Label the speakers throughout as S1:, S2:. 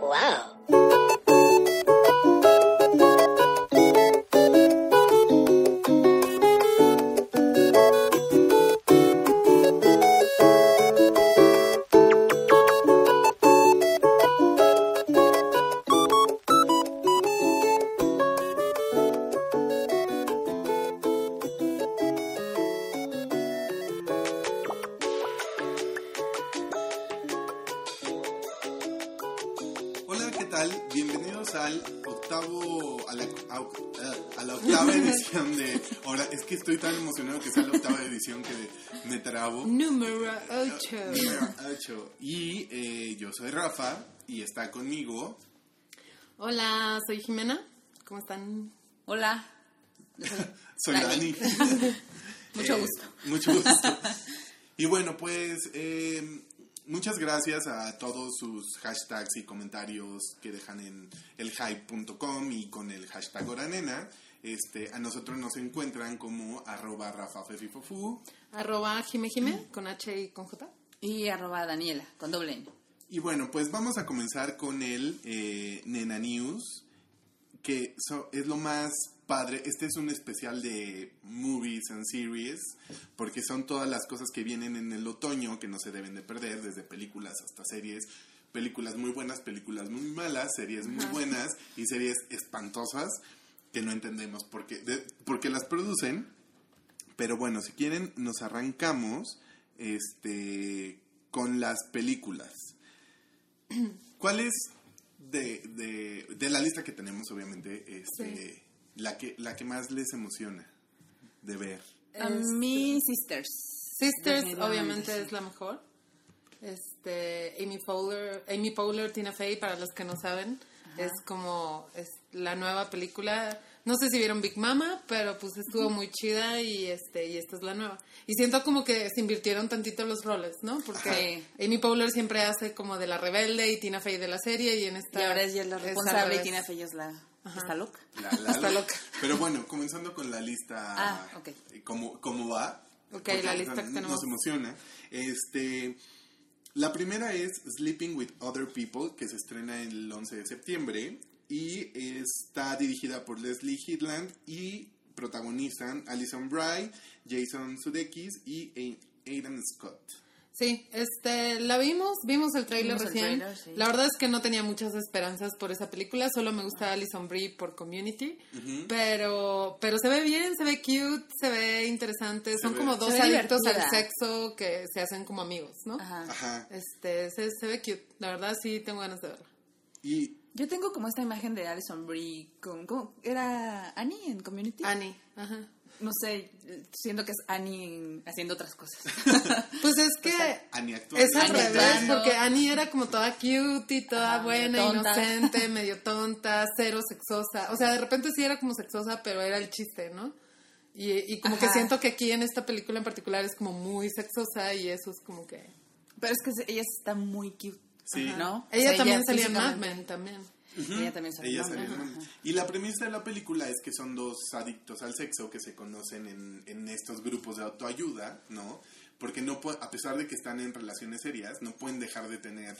S1: Wow.
S2: Está conmigo...
S3: Hola, soy Jimena. ¿Cómo están?
S4: Hola.
S2: Soy Dani.
S4: Mucho
S2: Eh,
S4: gusto.
S2: Mucho gusto. Y bueno, pues eh, muchas gracias a todos sus hashtags y comentarios que dejan en elhype.com y con el hashtag Oranena. Este, a nosotros nos encuentran como arroba rafafefifofu.
S3: Arroba Jime Jime, con H y con J.
S4: Y arroba Daniela, con doble N.
S2: Y bueno, pues vamos a comenzar con el eh, Nena News, que so- es lo más padre. Este es un especial de movies and series, porque son todas las cosas que vienen en el otoño que no se deben de perder, desde películas hasta series. Películas muy buenas, películas muy malas, series muy buenas y series espantosas que no entendemos por qué, de- por qué las producen. Pero bueno, si quieren, nos arrancamos este, con las películas. ¿Cuál es de, de, de la lista que tenemos, obviamente, este, la, que, la que más les emociona de ver?
S4: A mí, Sisters.
S3: Sisters, obviamente, es la mejor. Este, Amy Poehler, Amy Poehler, Tina Fey, para los que no saben, es como es la nueva película. No sé si vieron Big Mama, pero pues estuvo muy chida y este y esta es la nueva. Y siento como que se invirtieron tantito los roles, ¿no? Porque Amy Poehler siempre hace como de la rebelde y Tina Fey de la serie y en esta
S4: Y ahora ella es la responsable y. Tina Fey es la... Está loca.
S2: La- la-
S3: Está loca.
S2: Pero bueno, comenzando con la lista,
S4: Ah, ok.
S2: eh, ¿cómo, cómo va?
S3: Ok,
S2: Porque,
S3: la
S2: o
S3: lista
S2: sea,
S3: que tenemos.
S2: Nos emociona. Este, la primera es Sleeping with Other People, que se estrena el 11 de septiembre y está dirigida por Leslie Headland y protagonizan Alison Bry, Jason Sudeikis y Aidan Scott.
S3: Sí, este, la vimos, vimos el tráiler
S4: Vimos el
S3: recién.
S4: tráiler, sí.
S3: La verdad es que no tenía muchas esperanzas por esa película, solo me gusta Alison Brie por Community, pero pero se ve bien, se ve cute, se ve interesante, son
S2: ve-
S3: como dos
S4: Se
S3: adictos al sexo que se hacen como amigos, ¿no?
S4: Ajá.
S2: Ajá.
S3: Este, se, se ve cute, la verdad sí tengo ganas de verla.
S2: Y
S4: Yo tengo como esta imagen de Alison Brie con... ¿cómo? ¿Era Annie en Community?
S3: Annie, ajá.
S4: No sé, siento que es Annie en- haciendo otras cosas.
S3: Pues es que
S2: Annie actúa.
S3: es al
S4: Annie
S3: revés, porque Annie era como toda cute y toda
S4: Ajá,
S3: buena,
S4: medio
S3: inocente, medio tonta, cero sexosa. O sea, de repente sí era como sexosa, pero era el chiste, ¿no? Y, y como que siento que aquí en esta película en particular es como muy sexosa y eso es como que...
S4: Pero es que ella está muy cute.
S2: Sí.
S4: ¿No?
S3: Ella
S4: O sea,
S3: también salía en Mad Men, también.
S4: Ella también salió
S2: Ella
S4: en Mad
S2: salió en
S4: Men,
S2: Mad Men.
S4: ajá.
S2: Y la premisa de la película es que son dos adictos al sexo que se conocen en, en estos grupos de autoayuda, ¿no? Porque no pu- a pesar de que están en relaciones serias, no pueden dejar de tener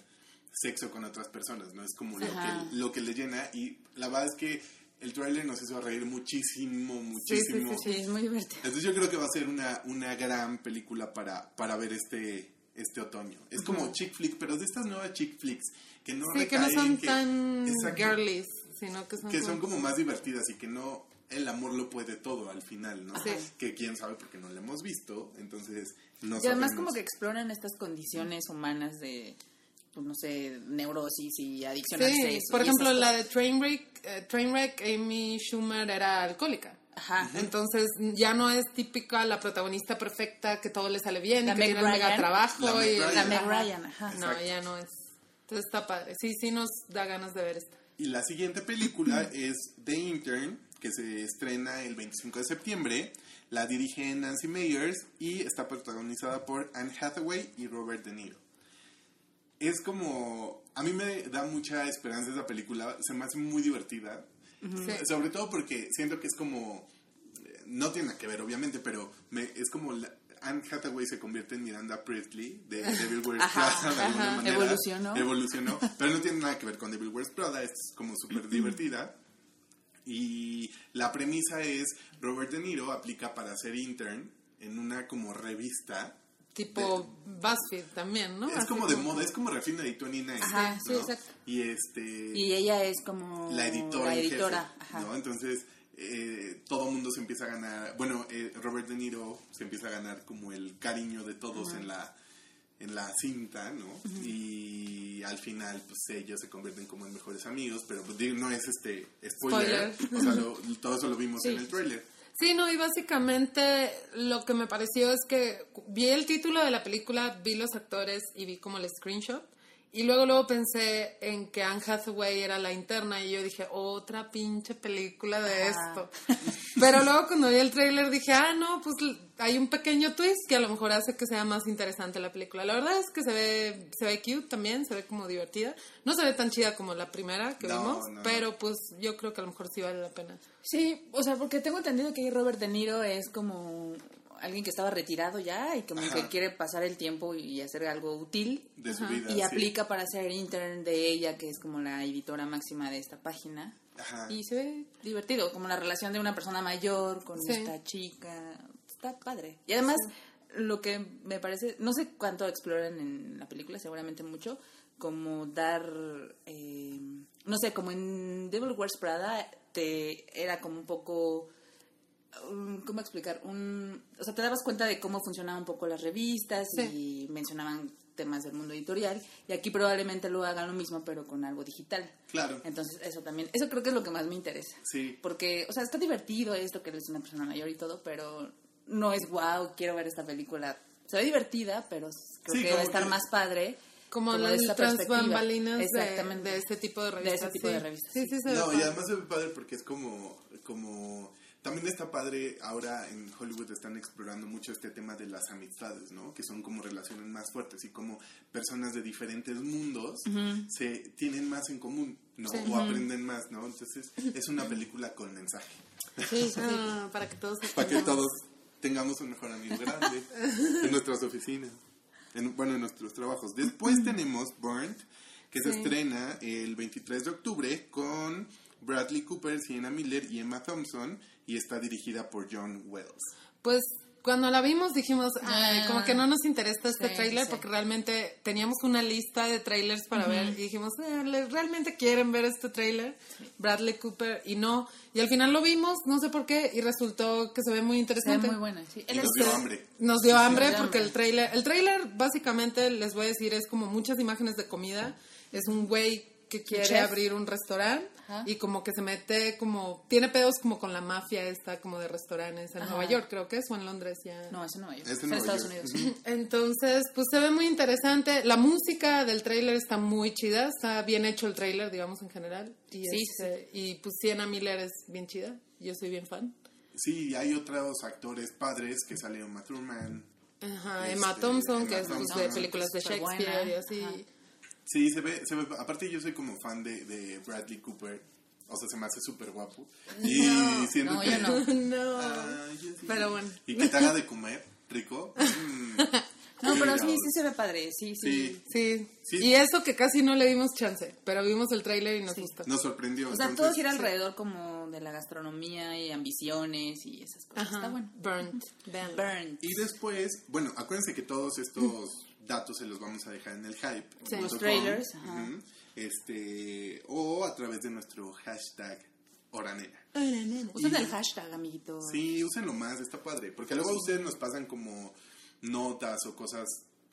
S2: sexo con otras personas, ¿no? Es como lo que, lo que le llena y la verdad es que el tráiler nos hizo reír muchísimo,
S3: sí,
S2: muchísimo.
S3: sí,
S4: Sí, es muy divertido.
S2: Entonces yo creo que va a ser una, una gran película para, para ver este, este otoño. Es como chick flick, pero de estas nuevas chick flicks que no
S3: Sí, que no son
S2: que-
S3: tan
S2: Exacto
S3: girlies, sino que son,
S2: que son como más divertidas y que no el amor lo puede todo al final, ¿no?
S3: Sí.
S2: Que quién sabe porque no lo hemos visto, entonces no
S4: Y además
S2: sabemos.
S4: como que exploran estas condiciones humanas de, pues no sé, neurosis y adicción al
S3: Sí,
S4: sexo.
S3: por ejemplo, la de Trainwreck, eh, Trainwreck, Amy Schumer era alcohólica.
S4: Ajá.
S3: Entonces ya no es típica la protagonista perfecta que todo le sale bien
S4: La
S3: y que
S4: Meg
S3: tiene el mega
S4: Ryan.
S3: trabajo.
S2: La Meg
S3: y,
S2: Ryan.
S4: La Meg. Ryan, ajá.
S3: No,
S2: Exacto.
S3: ya no es. Entonces está padre. Sí, sí nos da ganas de ver esta.
S2: Y la siguiente película es The Intern, que se estrena el 25 de septiembre. La dirige Nancy Meyers y está protagonizada por Anne Hathaway y Robert De Niro. Es como... A mí me da mucha esperanza esa película. Se me hace muy divertida.
S3: Sí.
S2: Sobre todo porque siento que es como... eh, No tiene nada que ver, obviamente, pero me, es como... la- Anne Hathaway se convierte en Miranda Priestley de Devil Wears
S4: Ajá,
S2: Prada de alguna
S4: ajá.
S2: manera.
S4: Evolucionó.
S2: Evolucionó, pero no tiene nada que ver con Devil Wears Prada, es como súper divertida. Y la premisa es, Robert De Niro aplica para ser intern en una como revista.
S3: Tipo BuzzFeed también, ¿no?
S2: Es como de moda, es como Refinery 29.
S4: Ajá, sí,
S2: ¿no?
S4: exacto.
S2: Y este...
S4: Y ella es como
S2: la editora,
S4: la
S2: jefe,
S4: editora, ajá.
S2: ¿no? Entonces, eh, todo mundo se empieza a ganar, bueno, eh, Robert De Niro se empieza a ganar como el cariño de todos en la en la cinta, ¿no? Y al final, pues ellos se convierten como en mejores amigos, pero pues no es este spoiler,
S3: Spoiler.
S2: o sea, lo- todo eso lo vimos
S4: Sí.
S2: en el trailer.
S3: Sí, no, y básicamente lo que me pareció es que vi el título de la película, vi los actores y vi como el screenshot. Y luego luego pensé en que Anne Hathaway era la interna y yo dije, otra pinche película de esto. Pero luego cuando vi el tráiler dije, ah, no, pues hay un pequeño twist que a lo mejor hace que sea más interesante la película. La verdad es que se ve, se ve cute también, se ve como divertida. No se ve tan chida como la primera que
S2: No,
S3: vimos,
S2: no,
S3: pero pues yo creo que a lo mejor sí vale la pena.
S4: Sí, o sea, porque tengo entendido que Robert De Niro es como alguien que estaba retirado ya y como
S2: Ajá.
S4: que quiere pasar el tiempo y hacer algo útil
S2: De su vida.
S4: y
S2: sí.
S4: aplica para ser intern de ella, que es como la editora máxima de esta página.
S2: Ajá.
S4: Y se ve divertido, como la relación de una persona mayor con
S3: Sí.
S4: esta chica. Está padre. Y además, lo que me parece, no sé cuánto exploran en la película, seguramente mucho, como dar, eh, no sé, como en Devil Wears Prada, te era como un poco um, ¿cómo explicar? Un, o sea, te dabas cuenta de cómo funcionaban un poco las revistas
S3: Sí.
S4: y mencionaban temas del mundo editorial y aquí probablemente lo hagan lo mismo pero con algo digital.
S2: Claro.
S4: Entonces, eso también, eso creo que es lo que más me interesa.
S2: Sí.
S4: Porque, o sea, está divertido esto que eres una persona mayor y todo, pero no es wow, quiero ver esta película. Se ve divertida, pero creo
S2: Sí,
S4: que va a
S2: como
S4: estar
S2: que-
S4: más padre.
S3: Como,
S4: de
S3: las
S4: perspectiva.
S3: bambalinas de,
S4: Exactamente.
S3: de este tipo de
S4: De
S3: revistas.
S4: ese tipo
S3: sí.
S4: de revistas,
S3: Sí,
S4: sí.
S3: sí, se ve
S2: No, y además se ve padre porque es como, como, también está padre, ahora en Hollywood están explorando mucho este tema de las amistades, ¿no? Que son como relaciones más fuertes y como personas de diferentes mundos se tienen más en común, ¿no?
S3: Sí.
S2: O aprenden más, ¿no? Entonces es una película con mensaje.
S3: Sí, Ah, para que todos
S2: Para que todos tengamos un mejor amigo grande en nuestras oficinas, en, bueno, en nuestros trabajos. Después tenemos Burnt, que se estrena el 23 de octubre con Bradley Cooper, Sienna Miller y Emma Thompson y está dirigida por John Wells.
S3: Pues cuando la vimos dijimos, "Ay,
S4: Ah.
S3: como que no nos interesa este
S4: Sí,
S3: tráiler
S4: sí.
S3: porque realmente teníamos una lista de trailers para ver y dijimos, "Eh, ¿le- ¿realmente quieren ver este tráiler? Bradley Cooper y no. Y al final lo vimos, no sé por qué, y resultó que se ve muy
S4: Se ve
S3: interesante.
S4: muy buena. Sí.
S2: Y
S4: Él
S2: nos dio hambre.
S3: Nos dio hambre
S4: nos dio
S3: porque
S4: hambre.
S3: el trailer, el trailer básicamente les voy a decir es como muchas imágenes de comida. Es un güey que quiere
S4: chef.
S3: abrir un restaurante
S4: Ajá.
S3: y como que se mete como tiene pedos como con la mafia esta como de restaurantes en
S4: Ajá.
S3: Nueva York creo que es o en Londres ya.
S4: No, es en Nueva York.
S2: Es en Nueva
S4: Estados
S2: York.
S4: Unidos.
S3: Entonces, pues se ve muy interesante. La música del trailer está muy chida, está bien hecho el trailer, digamos en general. Y,
S4: Sí,
S3: este, y pues Sienna Miller es bien chida. Yo soy bien fan.
S2: Sí, hay otros actores padres que salieron, Matt.
S3: Ajá,
S2: Este,
S3: Emma Thompson,
S2: Emma
S3: que es pues, de
S2: Thompson.
S3: películas de Shakespeare
S4: buena.
S3: y así.
S4: Ajá.
S2: Sí, se ve, se ve, aparte yo soy como fan de, de Bradley Cooper, o sea, se me hace súper guapo. Y siento
S4: no,
S2: que...
S4: yo no.
S3: no.
S2: Ah, yo sí.
S3: Pero bueno.
S2: Y que te haga de comer, rico. Mm.
S4: No, pero sí, sí se ve padre. Sí, sí.
S2: Sí,
S3: Sí.
S2: Sí.
S3: Y eso que casi no le dimos chance, pero vimos el tráiler y nos
S4: Sí.
S3: gustó.
S2: nos sorprendió.
S4: O sea,
S2: entonces,
S4: todo gira alrededor como de la gastronomía y ambiciones y esas cosas.
S3: Ajá.
S4: Está bueno.
S3: Burnt. Vean.
S4: Burn.
S2: Y después, bueno, acuérdense que todos estos datos se los vamos a dejar en el hype.
S3: Sí.
S2: punto
S4: Los
S2: com.
S4: trailers, ajá.
S2: Este, o a través de nuestro hashtag Oranera.
S4: Usen el hashtag, amiguito.
S2: Sí, úsenlo más, está padre. Porque luego ustedes nos pasan como notas o cosas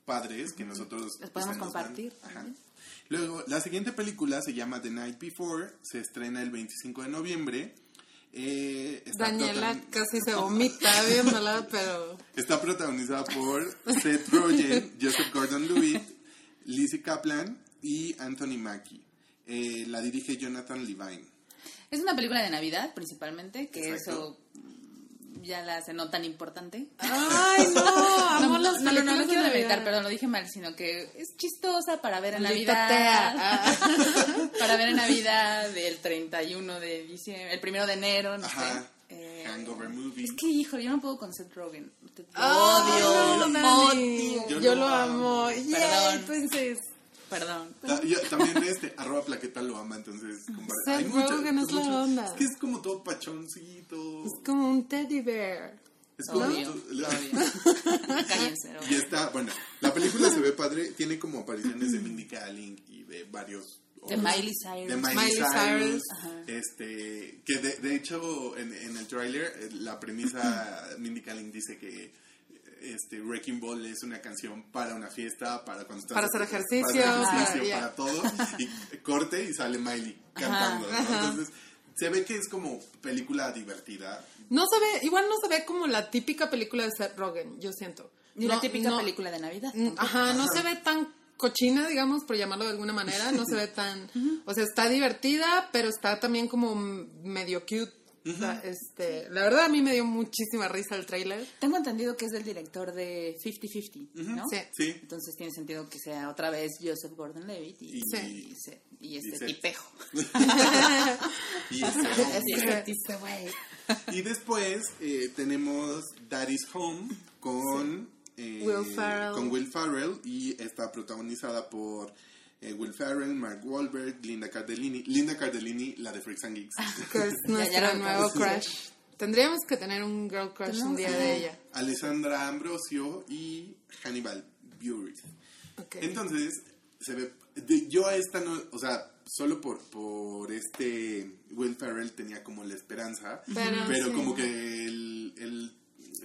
S2: padres que nosotros
S4: Las podemos
S2: nos dan.
S4: compartir.
S2: Ajá. Luego, la siguiente película se llama The Night Before, se estrena el 25 de noviembre. Eh,
S3: Daniela casi se vomita viéndola, pero
S2: Está protagonizada por Seth Rogen, Joseph Gordon-Levitt, Lizzie Kaplan y Anthony Mackie. Eh, la dirige Jonathan Levine.
S4: Es una película de Navidad, principalmente, que
S2: Exacto.
S4: eso ya la hace no tan importante.
S3: Ay, no,
S4: No,
S3: amo
S4: no,
S3: las
S4: no, no, no, no
S3: de
S4: quiero demeritar, perdón, lo dije mal, sino que es chistosa para ver en Navidad.
S3: Ah.
S4: para ver en Navidad del 31 de diciembre, el primero de enero, no
S2: Ajá.
S4: sé. Eh,
S2: Hangover movie.
S4: Es que, hijo, yo no puedo con Seth Rogen. Te te
S3: Ay,
S4: odio,
S3: no,
S4: lo odio.
S2: Yo
S3: Yo,
S2: lo amo.
S3: amo. Yay,
S4: Perdón. Perdón.
S2: Ta- yo- también este, arroba plaqueta lo ama, entonces... hay mucho-
S3: Rogen es la onda.
S2: Es que es como todo pachoncito.
S3: Es como un teddy bear.
S2: Es como...
S4: lo odio. Cállense. ¿no?
S2: Y está, bueno, la película se ve padre, tiene como apariciones de Mindy Kaling y de varios...
S4: De Miley Cyrus.
S2: De Miley,
S3: Miley
S2: Cyrus.
S3: Cyrus.
S2: Este, que de, de hecho en, en el tráiler eh, la premisa Mindy Kaling dice que este Wrecking Ball es una canción para una fiesta, para cuando estás
S3: Para hacer ejercicio,
S2: para, hacer ejercicio,
S3: para- ya.
S2: para todo y corte y sale Miley cantando, ¿no?
S3: Ajá.
S2: Entonces se ve que es como película divertida.
S3: No se ve, igual no se ve como la típica película de Seth Rogen, yo siento.
S4: Ni
S3: No-
S4: la típica
S3: no-
S4: película de Navidad.
S3: Ajá, no se ve tan cochina, digamos, por llamarlo de alguna manera. No se ve tan. O sea, está divertida, pero está también como medio cute. O sea, este, la verdad, a mí me dio muchísima risa el tráiler.
S4: Tengo entendido que es del director de 50-50, ¿no?
S3: Sí.
S2: Sí.
S4: Entonces tiene sentido que sea otra vez Joseph Gordon-Levitt y,
S2: Y-
S3: Sí.
S4: y, se- y este tipejo.
S2: Y, este,
S4: Y güey.
S2: después eh, tenemos Daddy's Home con eh,
S3: Will Ferrell.
S2: con Will Ferrell y está protagonizada por eh, Will Ferrell, Mark Wahlberg, Linda Cardellini. Linda Cardellini, la de Freaks and Geeks.
S3: Que es nuestro nuevo crush. Tendríamos que tener un girl crush un día de ella.
S2: Alessandra Ambrosio y Hannibal Buress.
S3: Ok.
S2: Entonces, se ve. de- yo a esta no. O sea, solo por, por este Will Ferrell tenía como la esperanza.
S3: Pero,
S2: Pero
S3: sí.
S2: como que el, el.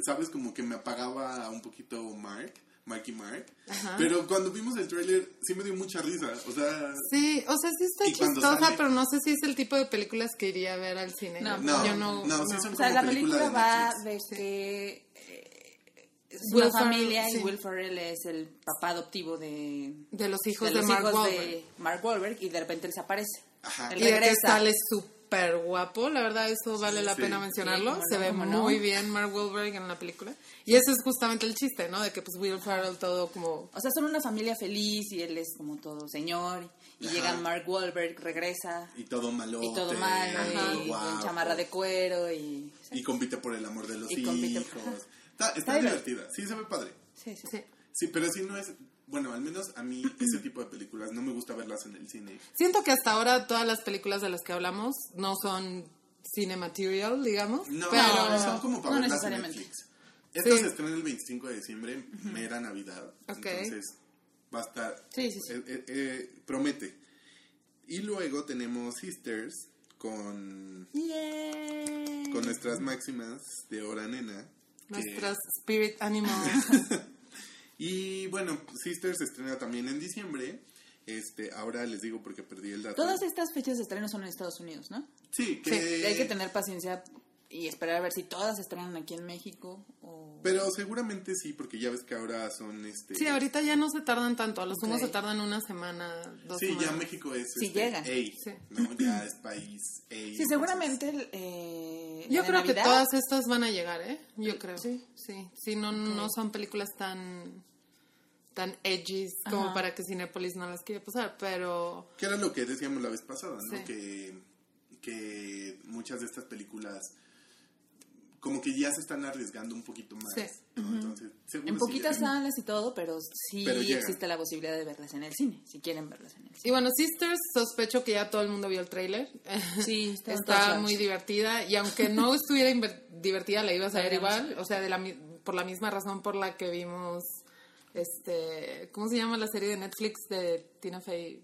S2: ¿Sabes? Como que me apagaba un poquito Mark. Marky Mark.
S3: Ajá.
S2: Pero cuando vimos el tráiler, sí me dio mucha risa. O sea.
S3: Sí, o sea, sí está chistosa,
S2: sale-
S3: pero no sé si es el tipo de películas que iría a ver al cine.
S4: No,
S2: No,
S3: yo no.
S2: no, sí son
S4: O sea,
S2: como
S4: la
S2: película de
S4: va de que eh, es
S3: Will
S4: una familia
S3: sí.
S4: y Will Ferrell es el papá adoptivo de,
S3: De los hijos
S4: de
S3: de,
S4: los
S3: Mark
S4: hijos
S3: Wahlberg.
S4: de Mark Wahlberg y de repente desaparece.
S2: Ajá.
S4: Él
S3: Y de que
S4: regresa.
S3: sale súper guapo, la verdad eso vale la
S2: sí.
S3: pena mencionarlo.
S4: Sí,
S3: Se ve
S4: cómo no.
S3: muy bien Mark Wahlberg en la película. Y ese es justamente el chiste, ¿no? De que pues Will Ferrell todo como...
S4: O sea, son una familia feliz y él es como todo señor. Y
S2: Ajá.
S4: llega Mark Wahlberg, regresa.
S2: Y todo malo.
S4: Y todo malo, y en chamarra de cuero y...
S2: Y compite por el amor de los
S4: Y
S2: hijos.
S4: compite-
S2: Está, está
S4: Está
S2: divertida. Sí, se ve padre.
S4: Sí, sí.
S3: Sí.
S2: Sí, pero sí no es... Bueno, al menos a mí ese tipo de películas no me gusta verlas en el cine.
S3: Siento que hasta ahora todas las películas de las que hablamos no son cine material, digamos.
S2: No,
S3: pero...
S2: no, son como para
S4: no
S2: verlas en
S4: necesariamente.
S2: Netflix. Esta
S3: Sí.
S2: se estrena el 25 de diciembre, mera Navidad.
S3: Ok.
S2: Entonces va a estar...
S4: Sí, sí, sí.
S2: eh, eh, eh, promete. Y luego tenemos Sisters con,
S4: Yay.
S2: con nuestras máximas de hora nena. que-
S3: Nuestras spirit animals.
S2: Y bueno, Sisters se estrena también en diciembre. Este, ahora les digo porque perdí el dato.
S4: Todas estas fechas de estreno son en Estados Unidos, ¿no?
S2: Sí, que...
S4: Hay que tener paciencia y esperar a ver si todas se estrenan aquí en México o...
S2: Pero seguramente sí, porque ya ves que ahora son este.
S3: Sí, ahorita ya no se tardan tanto. A lo sumo se tardan una semana, dos
S2: Sí,
S3: semanas.
S2: ya México es
S4: Sí
S2: este,
S4: llega.
S2: A,
S3: Sí.
S2: ¿no? Ya es país A.
S4: Sí, seguramente... Eh,
S3: Yo creo que todas estas van a llegar, ¿eh? Yo creo.
S4: Sí.
S3: Sí, sí, no, no son películas tan tan edgy como
S4: Ajá.
S3: para que Cinepolis no las quiera pasar, pero
S2: Que era lo que decíamos la vez pasada, ¿no?
S3: Sí.
S2: Que, que muchas de estas películas como que ya se están arriesgando un poquito más.
S3: Sí.
S2: ¿no? Entonces,
S4: En
S2: sí
S4: poquitas
S2: llegan.
S4: salas y todo, pero sí
S2: Pero
S4: existe la posibilidad de verlas en el cine, si quieren verlas en el cine.
S3: y bueno, Sisters sospecho que ya todo el mundo vio el tráiler.
S4: Sí, está
S3: está muy divertida y aunque no estuviera divertida la ibas a ver igual, o sea, de la mi- por la misma razón por la que vimos este, ¿cómo se llama la serie de Netflix de Tina Fey?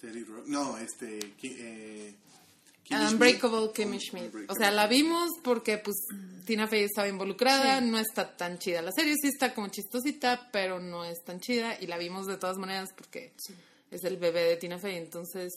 S2: Terry Rock. No, este. Eh, Kimmy Schmidt.
S3: Unbreakable Kimmy Schmidt. O sea, la vimos porque pues Tina Fey estaba involucrada, no está tan chida. La serie sí está como chistosita, pero no es tan chida y la vimos de todas maneras porque es el bebé de Tina Fey, entonces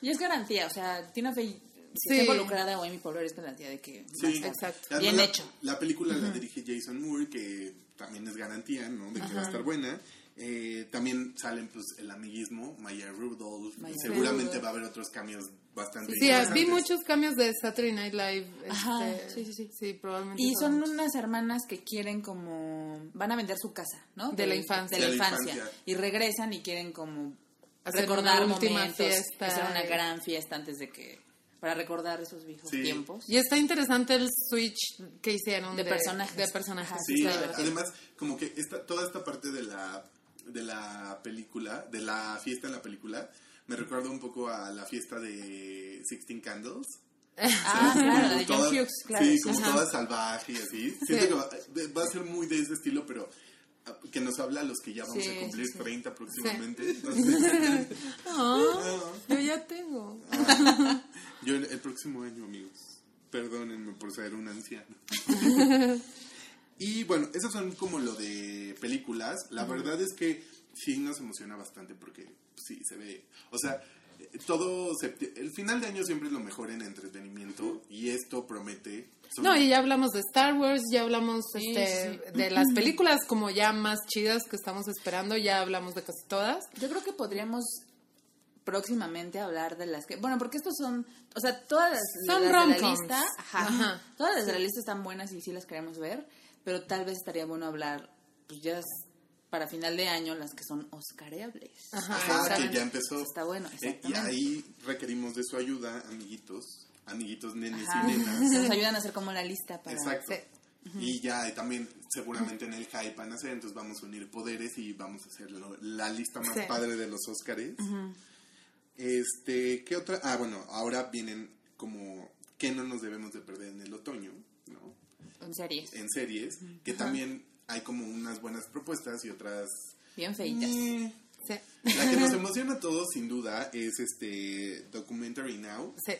S4: Y es garantía, o sea, Tina Fey, si
S3: Sí.
S4: está involucrada o Amy Poehler es garantía de que
S2: Sí,
S3: Exacto.
S2: Además,
S4: bien
S2: la,
S4: hecho.
S2: La película la dirige Jason Moore, que también es garantía, ¿no? De que va a estar buena. Eh, también salen pues el amiguismo, Maya Rudolph.
S4: Maya
S2: Seguramente
S4: Rudolph.
S2: va a haber otros cambios bastante
S3: Sí, vi muchos cambios de Saturday Night Live.
S4: Ajá,
S3: este,
S4: sí, sí, sí.
S3: Sí, probablemente.
S4: Y son
S3: muchos.
S4: unas hermanas que quieren como... Van a vender su casa, ¿no?
S3: De la infancia.
S4: De la
S2: De la
S4: infancia.
S2: infancia.
S4: Y regresan y quieren como
S3: Hacer
S4: recordar
S3: una última
S4: momentos,
S3: fiesta.
S4: Hacer una gran fiesta antes de que... Para recordar esos viejos
S2: Sí.
S4: tiempos.
S3: Y está interesante el switch que hicieron
S4: De personajes.
S3: De personajes.
S2: Sí, además, como que esta, toda esta parte de la, de la película, de la fiesta en la película, me recuerda un poco a la fiesta de Sixteen Candles.
S4: Ah, claro, la de John Hughes, claro.
S2: Sí, como
S4: Ajá.
S2: toda salvaje y así. Siento que va, de- va a ser muy de ese estilo, pero ah, que nos habla a los que ya vamos
S4: Sí,
S2: a cumplir
S4: sí, sí.
S2: 30 próximamente. Entonces,
S3: Ah, yo ya tengo.
S2: Yo el, el próximo año, amigos. Perdónenme por ser un anciano. y bueno, esos son como lo de películas. La verdad es que sí nos emociona bastante porque sí se ve. O sea, todo. El final de año siempre es lo mejor en entretenimiento y esto promete.
S3: No, y ya hablamos de Star Wars, ya hablamos
S4: Sí,
S3: este,
S4: sí.
S3: de las películas como ya más chidas que estamos esperando, ya hablamos de casi todas.
S4: Yo creo que podríamos próximamente hablar de las que... Bueno, porque estos son... O sea, todas las,
S3: Son
S4: las de la
S3: rom-coms.
S4: lista... Ajá,
S3: Ajá.
S4: Todas las de la lista están buenas y sí las queremos ver, pero tal vez estaría bueno hablar, pues ya es para final de año, las que son oscareables.
S3: Ajá,
S2: Ajá, que ya empezó.
S4: Está bueno,
S2: Eh, y ahí requerimos de su ayuda, amiguitos, amiguitos nenes
S4: Ajá.
S2: y nenas.
S4: Nos ayudan a hacer como la lista para...
S2: Exacto.
S3: Sí.
S2: Y ya también seguramente en el hype van a hacer, entonces vamos a unir poderes y vamos a hacer lo- la lista más
S3: Sí.
S2: padre de los Óscares. Este, ¿qué otra? Ah, bueno, ahora vienen como que no nos debemos de perder en el otoño, ¿no?
S4: En series.
S2: En series, que también hay como unas buenas propuestas y otras...
S4: Bien feitas.
S2: Eh,
S3: Sí.
S2: La que nos emociona a todos, sin duda, es este Documentary Now.
S3: Sí.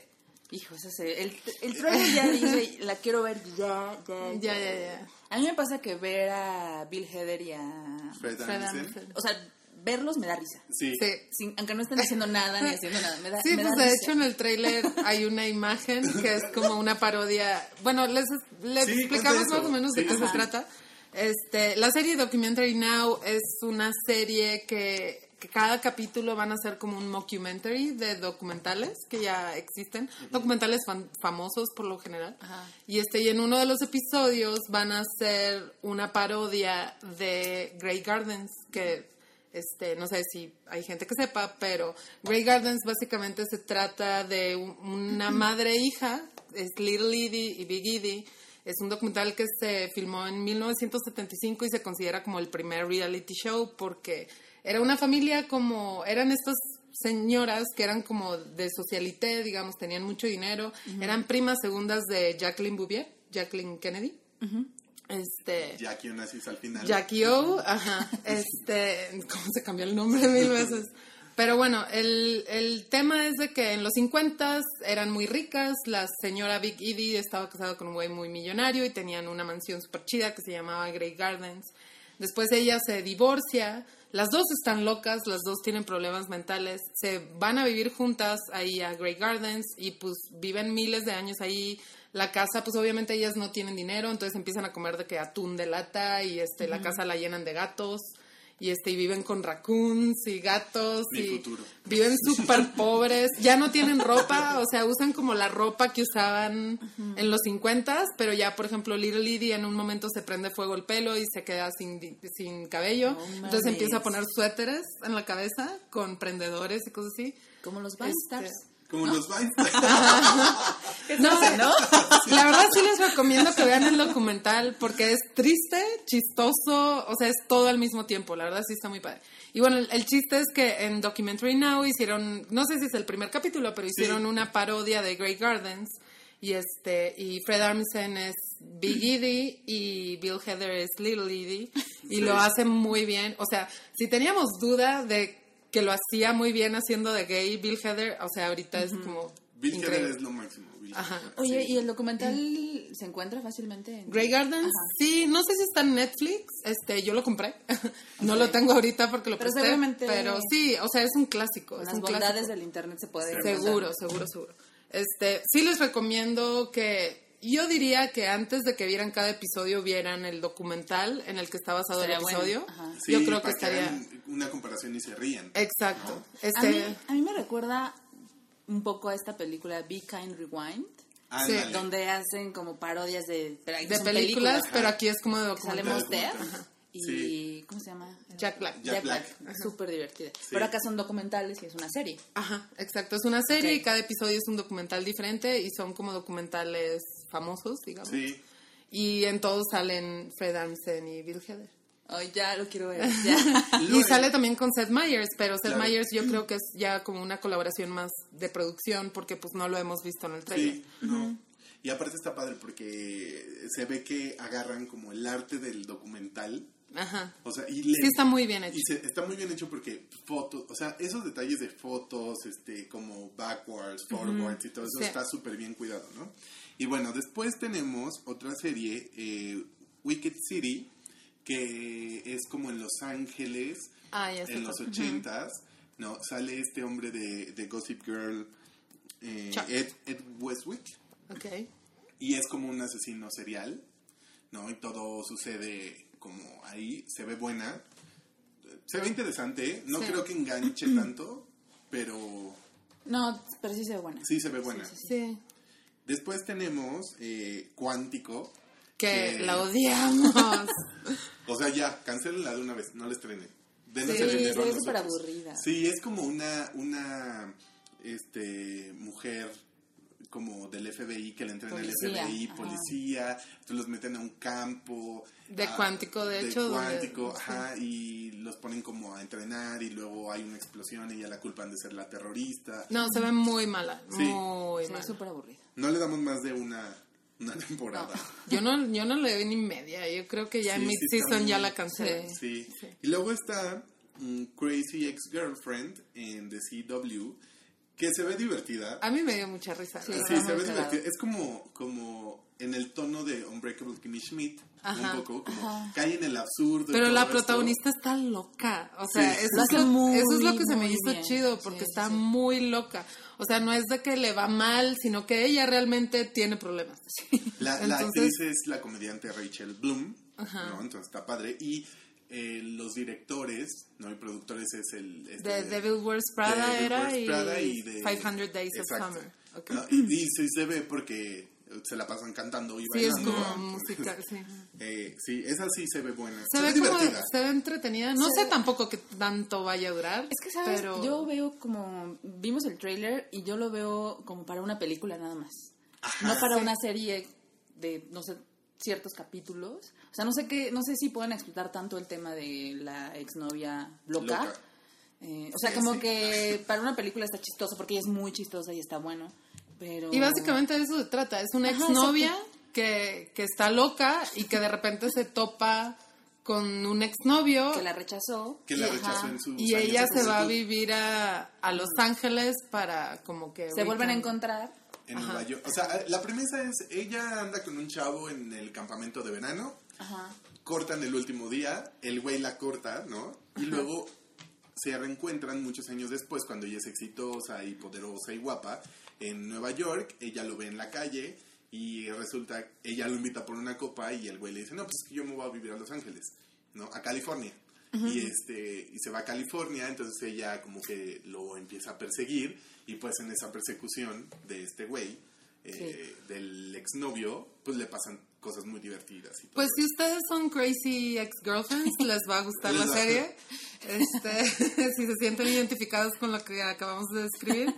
S4: Hijo, ese es el, el trailer ya dice, la quiero ver ya, ya,
S3: Ya, ya, ya.
S4: A mí me pasa que ver a Bill Heather y a...
S2: Fred
S3: Fred
S2: Armisen.
S3: Armisen.
S4: O sea, verlos me da risa.
S2: Sí.
S3: Sí.
S4: Sin- aunque no estén haciendo nada ni haciendo nada, me da,
S3: Sí,
S4: me
S3: pues
S4: da
S3: de
S4: risa.
S3: hecho en el tráiler hay una imagen que es como una parodia. Bueno, les, les
S2: Sí,
S3: explicamos más o menos de
S2: Sí,
S3: qué se trata. Este, la serie Documentary Now es una serie que, que cada capítulo van a ser como un mockumentary de documentales que ya existen, documentales fan- famosos por lo general.
S4: Ajá.
S3: Y este y en uno de los episodios van a hacer una parodia de Grey Gardens que este no sé si hay gente que sepa, pero Grey Gardens básicamente se trata de un- una madre e hija, es Little Edie y Big Edie. Es un documental que se filmó en 1975 y se considera como el primer reality show porque era una familia como eran estas señoras que eran como de socialité, digamos, tenían mucho dinero, eran primas segundas de Jacqueline Bouvier, Jacqueline Kennedy. Este
S2: Jackie Onassis al final.
S3: Jackie O, ajá, este, ¿cómo se cambió el nombre mil veces? Pero bueno, el, el tema es de que en los 50 eran muy ricas, la señora Big Edie estaba casada con un güey muy millonario y tenían una mansión súper chida que se llamaba Grey Gardens. Después ella se divorcia, las dos están locas, las dos tienen problemas mentales, se van a vivir juntas ahí a Grey Gardens y pues viven miles de años ahí. La casa, pues obviamente ellas no tienen dinero, entonces empiezan a comer de que atún de lata y este la casa la llenan de gatos y este y viven con raccoons y gatos
S2: Mi
S3: y
S2: futuro.
S3: viven súper pobres, ya no tienen ropa, o sea, usan como la ropa que usaban en los 50, pero ya, por ejemplo, Little Edie en un momento se prende fuego el pelo y se queda sin, sin cabello, entonces empieza a poner suéteres en la cabeza con prendedores y cosas así.
S4: Como los
S3: Este,
S2: Como los Vines.
S3: No, la verdad sí les recomiendo que vean el documental porque es triste, chistoso, o sea, es todo al mismo tiempo, la verdad sí está muy padre. Y bueno, el, el chiste es que en Documentary Now hicieron, no sé si es el primer capítulo, pero hicieron una parodia de Grey Gardens y este y Fred Armisen es Big Edie y Bill Heather es Little Edie y lo hace muy bien. O sea, si teníamos duda de que lo hacía muy bien haciendo de gay Bill Heather, o sea, ahorita es como
S2: Bill
S3: increíble.
S2: Hader es lo máximo. Bill
S3: Ajá.
S4: Oye,
S2: sí.
S4: ¿y el documental se encuentra fácilmente? En...
S3: Grey Gardens,
S4: Ajá.
S3: sí, no sé si está en Netflix, este, yo lo compré, no lo tengo ahorita porque lo
S4: Pero
S3: presté,
S4: seguramente-
S3: pero sí, o sea, es un clásico,
S4: Con
S3: es
S4: las
S3: un
S4: bondades
S3: clásico.
S4: del internet se puede
S3: Seguro, seguro, seguro. Este, sí les recomiendo que yo diría que antes de que vieran cada episodio, vieran el documental en el que está basado el
S4: bueno.
S3: episodio.
S4: Ajá.
S2: Sí,
S3: yo creo que estaría...
S2: una comparación y se rían.
S3: Exacto.
S4: A
S3: Este,
S4: mí, a mí me recuerda un poco a esta película Be Kind Rewind,
S2: Ándale.
S4: donde hacen como parodias de, pero
S3: de
S4: son
S3: películas,
S4: películas.
S3: pero aquí es como de documental.
S4: Y
S2: Sí.
S4: ¿cómo se llama?
S3: Jack Black.
S2: Jack Black.
S4: Súper divertida. Pero acá son documentales y es una serie.
S3: Ajá, exacto. Es una serie y cada episodio es un documental diferente y son como documentales famosos, digamos.
S2: Sí.
S3: Y en todos salen Fred Armisen y Bill Hader.
S4: Ay, ya lo quiero ver. Ya.
S3: Y sale también con Seth Meyers, pero Seth
S2: Claro.
S3: Meyers yo creo que es ya como una colaboración más de producción porque pues no lo hemos visto en el trailer.
S2: Sí, no. Y aparte está padre porque se ve que agarran como el arte del documental.
S3: Ajá.
S2: O sea, y le-
S3: Sí está muy bien hecho.
S2: Y se- está muy bien hecho porque fotos, o sea, esos detalles de fotos, este, como backwards, forwards y todo eso
S3: Sí.
S2: está súper bien cuidado, ¿no? Y bueno, después tenemos otra serie, eh, Wicked City, que es como en Los Ángeles,
S3: Ah, ya
S2: en los ochentas, ¿no? Sale este hombre de, de Gossip Girl, eh. Ed, Ed Westwick,
S3: Ok.
S2: y es como un asesino serial, ¿no? Y todo sucede como ahí, se ve buena, se ve interesante, no
S3: Sí.
S2: creo que enganche tanto, pero
S4: No, pero sí se ve buena.
S2: sí se ve buena.
S4: Sí, sí,
S3: Sí.
S2: Después tenemos eh, Cuántico,
S3: Que
S2: que-
S3: la odiamos.
S2: o sea, ya, cancelenla de una vez, no la estrenen. Denos
S3: Sí,
S2: el dinero a
S4: ve súper aburrida.
S2: Sí, es como una, una este, mujer como del FBI que le entrena
S4: Policía,
S2: el FBI,
S4: ajá.
S2: policía, entonces los meten a un campo.
S3: De
S2: a-
S3: cuántico, de hecho, donde-
S2: cuántico,
S3: sí.
S2: ajá, y los ponen como a entrenar y luego hay una explosión y ya la culpan de ser la terrorista.
S3: No, se ve muy mala.
S2: Sí.
S3: Muy
S4: Se
S3: mala.
S4: súper aburrida.
S2: No le damos más de una, una temporada.
S3: Yo no, yo no le doy ni media. Yo creo que ya
S2: Sí,
S3: en
S2: sí
S3: mid-season ya la cancelé.
S2: Sí.
S3: Sí.
S2: Y luego está mm, Crazy Ex-Girlfriend en The CW, que se ve divertida.
S3: A mí me dio mucha risa.
S4: Sí.
S2: se ve divertida. Es como, como en el tono de Unbreakable Kimmy Schmidt,
S3: Ajá.
S2: un poco, como cae en el absurdo.
S3: Pero la
S2: esto.
S3: protagonista está loca. O sea,
S2: Sí.
S3: eso, es lo,
S4: muy,
S3: eso es lo que se me hizo
S4: bien.
S3: chido, porque
S4: Sí,
S3: está
S4: sí.
S3: muy loca. O sea, no es de que le va mal, sino que ella realmente tiene problemas.
S2: La, actriz es la comediante Rachel Bloom, ¿no? Entonces está padre. Y eh, los directores, ¿no? Y productores es el... este,
S3: De Devil Wears Prada
S2: de Devil
S3: era
S2: Wears
S3: y,
S2: Prada y de-
S3: 500 Days
S2: Exacto.
S3: of Summer. Ok.
S2: ¿no? Y, y sí se ve porque se la pasan cantando y
S3: Sí, es
S2: bailando.
S3: como musical, sí.
S2: Eh, sí, esa sí se ve buena.
S3: Se ve como,
S2: divertida.
S3: se ve entretenida. No sé tampoco que tanto vaya a durar.
S4: Es que, ¿sabes?
S3: Pero...
S4: Yo veo como... Vimos el trailer y yo lo veo como para una película nada más. no para una serie de, no sé, ciertos capítulos. O sea, no sé qué... No sé si pueden explotar tanto el tema de la exnovia loca.
S2: Loca.
S4: Eh, o sea,
S2: Sí,
S4: como
S2: sí.
S4: que para una película está chistoso porque ella es muy chistosa y está bueno. Pero...
S3: Y básicamente de eso se trata. Es una
S4: Ajá,
S3: exnovia que, que está loca y que de repente se topa con un exnovio
S4: Que la rechazó.
S2: Que la
S3: y-
S2: rechazó
S3: ajá,
S2: en sus
S3: y
S2: años
S3: ella se va a vivir a, a Los Ángeles para como que...
S4: Se vuelven a encontrar.
S2: En Nueva York. O sea, la premisa es, ella anda con un chavo en el campamento de verano,
S4: Ajá.
S2: cortan el último día, el güey la corta, ¿no? Y luego se reencuentran muchos años después, cuando ella es exitosa y poderosa y guapa, en Nueva York, ella lo ve en la calle y resulta, ella lo invita por una copa y el güey le dice, no, pues yo me voy a vivir a Los Ángeles, ¿no? A California. Y este y se va a California, entonces ella como que lo empieza a perseguir y pues en esa persecución de este güey, eh, del exnovio, pues le pasan cosas muy divertidas. Y todo
S3: Pues si ustedes son crazy ex-girlfriends, les va a gustar la serie. Este, si se sienten identificados con lo que acabamos de describir,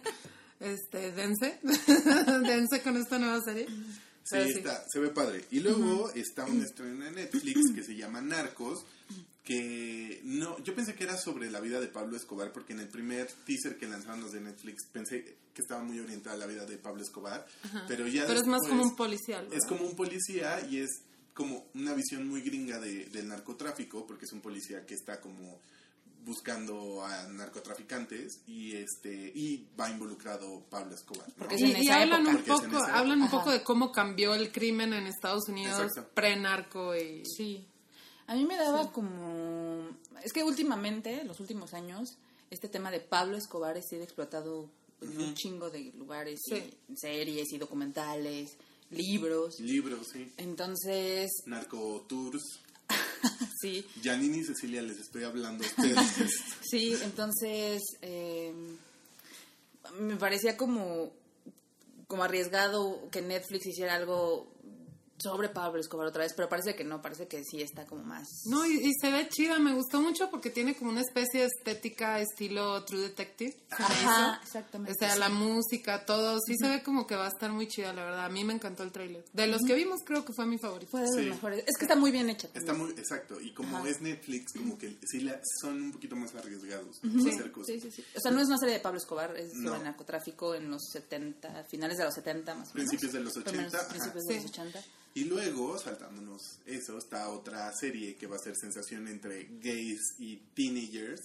S3: este, dense. dense con esta nueva serie.
S2: Sí,
S3: sí.
S2: está, se ve padre. Y luego está un estreno en Netflix que se llama Narcos, que no, yo pensé que era sobre la vida de Pablo Escobar, porque en el primer teaser que lanzaron los de Netflix pensé que estaba muy orientada a la vida de Pablo Escobar, pero ya
S3: Pero es más como un policial.
S2: Es como un policía y es como una visión muy gringa de, del narcotráfico, porque es un policía que está como buscando a narcotraficantes y este y va involucrado Pablo Escobar. ¿no?
S4: Porque es
S3: Y, hablan
S4: época.
S3: un poco, hablan un poco de cómo cambió el crimen en Estados Unidos
S2: Exacto.
S3: pre-narco y
S4: Sí. A mí me daba como... Es que últimamente, los últimos años, este tema de Pablo Escobar ha sido explotado en un chingo de lugares,
S3: Sí.
S4: y series y documentales. libros.
S2: Libros, sí.
S4: Entonces,
S2: Narco Tours.
S4: sí,
S2: Janine y Cecilia, les estoy hablando a ustedes.
S4: sí, entonces eh, me parecía como, como arriesgado que Netflix hiciera algo sobre Pablo Escobar otra vez, pero parece que no, parece que sí está como más...
S3: No, y, y se ve chida, me gustó mucho porque tiene como una especie de estética estilo True Detective.
S4: Ajá, exactamente.
S3: O sea, la música, todo, sí se ve como que va a estar muy chida, la verdad. A mí me encantó el tráiler. De los que vimos, creo que fue mi favorito.
S4: Fue de los
S2: Sí.
S4: mejores. Es que está muy bien hecha.
S2: Está muy, exacto. Y como
S4: Ajá.
S2: es Netflix, como que sí la- son un poquito más arriesgados
S4: Sí,
S2: a hacer cosas.
S4: sí, sí, sí. O sea, no es una serie de Pablo Escobar, es
S2: No.
S4: sobre narcotráfico en los 70, finales de los 70 más o menos.
S2: Principios de los 80,
S4: Primeros
S2: ajá.
S4: principios
S3: Sí.
S4: de los 80.
S2: Y luego, saltándonos eso, está otra serie que va a ser sensación entre gays y teenagers,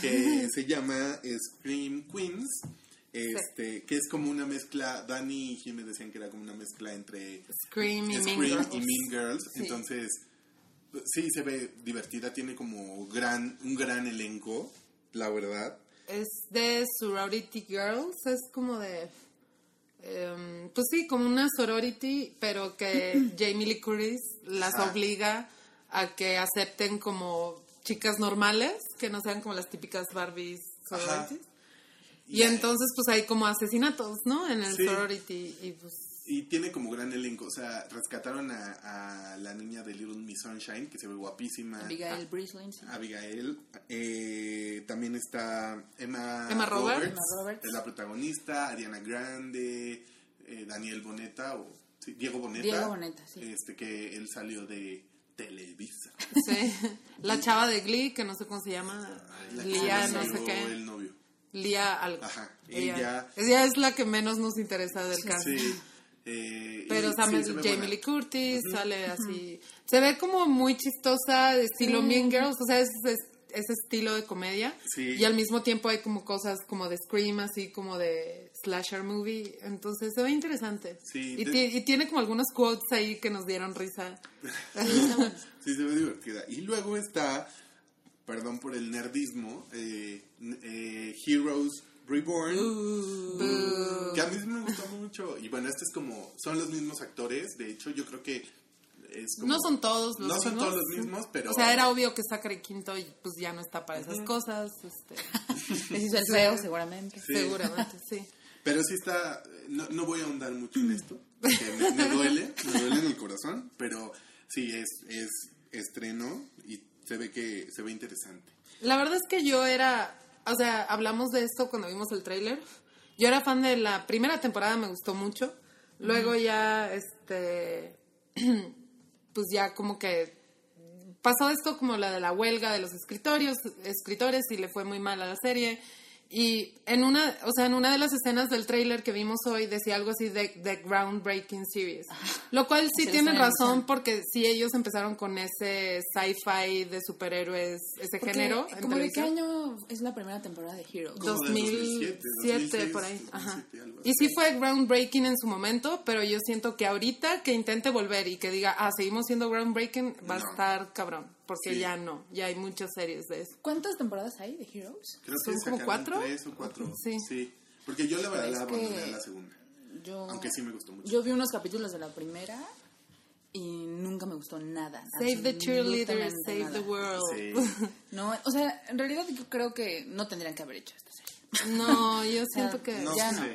S2: que se llama Scream Queens, este, que es como una mezcla, Dani y Jimmy decían que era como una mezcla entre
S3: Scream y Mean
S2: Scream
S3: Girls.
S2: y Mean Girls,
S3: Sí.
S2: entonces sí se ve divertida, tiene como gran, un gran elenco, la verdad.
S3: Es de Sorority Girls, es como de... em, pues sí, como una sorority, pero que Jamie Lee Curtis las obliga a que acepten como chicas normales, que no sean como las típicas Barbies
S2: Ajá.
S3: sororities. Y entonces pues hay como asesinatos, ¿no? En el
S2: Sí.
S3: sorority y pues...
S2: Y tiene como gran elenco, o sea, rescataron a, a la niña de Little Miss Sunshine, que se ve guapísima.
S4: Abigail Breslin, sí.
S2: Abigail. Eh, también está Emma,
S3: Emma Roberts.
S4: Emma Roberts.
S2: es la protagonista, Ariana Grande, eh, Daniel Boneta, o sí, Diego Boneta.
S4: Diego Boneta, sí.
S2: Este, que él salió de Televisa.
S3: Sí. La chava de Glee, que no sé cómo se llama,
S2: La
S3: Lía no sé qué.
S2: el novio.
S3: Lía algo.
S2: Ajá,
S3: Ella,
S2: ella-
S3: ella es la que menos nos interesa del caso.
S2: Sí. Eh,
S3: Pero
S2: y
S3: sale
S2: sí,
S3: Jamie
S2: buena.
S3: Lee Curtis, sale así. Se ve como muy chistosa, de estilo Mean Girls, o sea, es, es- ese estilo de comedia.
S2: Sí.
S3: Y al mismo tiempo hay como cosas como de Scream, así como de slasher movie. Entonces se ve interesante.
S2: Sí,
S3: y,
S2: de-
S3: y tiene como algunos quotes ahí que nos dieron risa.
S2: Sí, se ve divertida. Y luego está, perdón por el nerdismo, eh, eh, Heroes Reborn, que a mí me gustó mucho. Y bueno, este es como, son los mismos actores, de hecho yo creo que es como...
S3: no son todos los
S2: No son
S3: mismos.
S2: todos los mismos, pero...
S3: O sea, era obvio que Zachary Quinto y pues ya no está para esas cosas. Este,
S4: Les hizo el feo, seguramente.
S2: Sí.
S3: Seguramente, sí.
S2: Pero sí está, no, no voy a ahondar mucho en esto, porque me, me duele, me duele en el corazón, pero sí, es, es estreno y se ve que se ve interesante.
S3: La verdad es que yo era, o sea, hablamos de esto cuando vimos el tráiler. Yo era fan de la primera temporada, me gustó mucho. Luego ya, este, pues ya como que pasó esto como la de la huelga de los escritorios, escritores y le fue muy mal a la serie. Y en una, o sea, en una de las escenas del tráiler que vimos hoy decía algo así de, de groundbreaking series. Lo cual sí
S4: le
S3: tienen razón porque sí ellos empezaron con ese sci-fi de superhéroes, ese
S4: Porque,
S3: género. en
S4: ¿Como de qué año es la primera temporada de Heroes?
S2: Como de
S3: 2007,
S2: 2007,
S3: por ahí.
S2: 2006,
S3: Ajá.
S2: 2007, algo así.
S3: Y sí fue groundbreaking en su momento, pero yo siento que ahorita que intente volver y que diga, ah, seguimos siendo groundbreaking, va a estar cabrón. Porque
S2: Sí.
S3: ya no, ya hay muchas series de eso.
S4: ¿Cuántas temporadas hay de Heroes?
S2: Creo
S3: ¿Son
S2: que
S3: como
S2: sacaron
S3: cuatro?
S2: tres o cuatro.
S3: Sí.
S2: Porque yo la verdad la abandoné a la segunda.
S4: Yo,
S2: Aunque sí me gustó mucho.
S4: Yo vi unos capítulos de la primera y nunca me gustó nada.
S3: Save the cheerleaders, save
S4: nada.
S3: the world.
S2: Sí.
S4: No, o sea, en realidad yo creo que no tendrían que haber hecho esta serie.
S3: No, yo siento que...
S2: No
S4: Ya
S2: sé.
S4: no.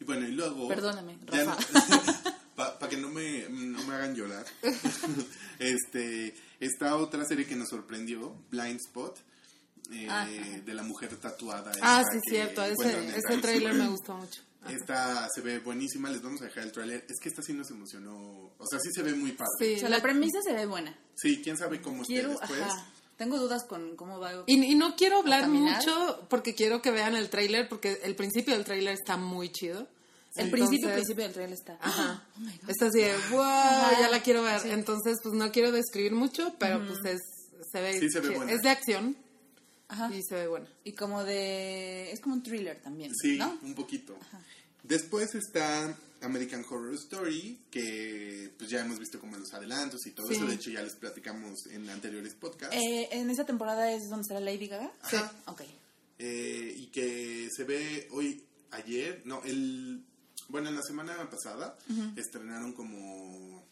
S2: Y bueno, y luego...
S4: Perdóname,
S2: ya
S4: Rafa.
S2: Para que no me, no me hagan llorar. este, esta otra serie que nos sorprendió, Blind Spot, eh,
S4: Ah,
S2: de la mujer tatuada.
S3: Ah, sí, cierto. Ese, ese trailer me gustó mucho. Ajá.
S2: Esta se ve buenísima, les vamos a dejar el trailer. Es que esta sí nos emocionó. O sea, sí se ve muy padre.
S3: Sí,
S4: O sea,
S3: la-
S4: premisa se ve buena.
S2: Sí, quién sabe cómo esté
S4: Quiero,
S2: después.
S4: ajá. Tengo dudas con cómo va.
S3: Y, y no quiero hablar mucho porque quiero que vean el trailer porque el principio del trailer está muy chido.
S4: El
S3: Entonces-
S4: principio, principio del trailer está.
S3: Ajá.
S4: Oh my God.
S3: Está así de, wow,
S4: Ajá,
S3: ya la quiero ver.
S4: sí.
S3: Entonces, pues no quiero describir mucho, pero pues es, se ve,
S2: Sí se ve buena.
S3: es de acción
S4: Ajá.
S3: y se ve buena.
S4: Y como de. Es como un thriller también.
S2: Sí,
S4: ¿No?
S2: un poquito. Después está American Horror Story, que pues ya hemos visto como los adelantos y todo
S3: Sí.
S2: eso. De hecho, ya les platicamos en anteriores podcasts.
S4: Eh, en esa temporada es donde estará Lady Gaga.
S2: Sí.
S4: Ok.
S2: Eh, y que se ve hoy, ayer, no, el bueno, en la semana pasada estrenaron como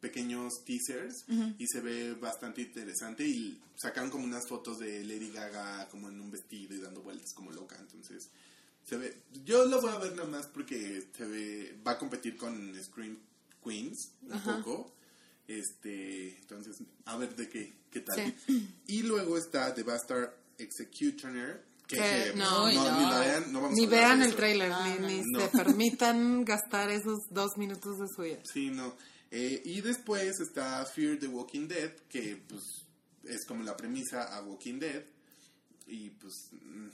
S2: pequeños teasers y se ve bastante interesante y sacaron como unas fotos de Lady Gaga como en un vestido y dando vueltas como loca, entonces se ve, yo lo voy a ver nada más porque se ve, va a competir con Scream Queens un poco, este, entonces a ver de qué, qué tal. Y luego está The Bastard Executioner, que,
S3: Que
S2: que
S3: no,
S2: ni
S3: no.
S2: la vean, no vamos
S3: Ni
S2: a
S3: vean el
S2: eso.
S3: trailer,
S4: No,
S3: ni,
S4: no,
S3: ni
S2: no.
S3: se permitan gastar esos dos minutos de su vida.
S2: Sí, no. Eh, y después está Fear the Walking Dead, que pues es como la premisa a Walking Dead. Y pues... mm,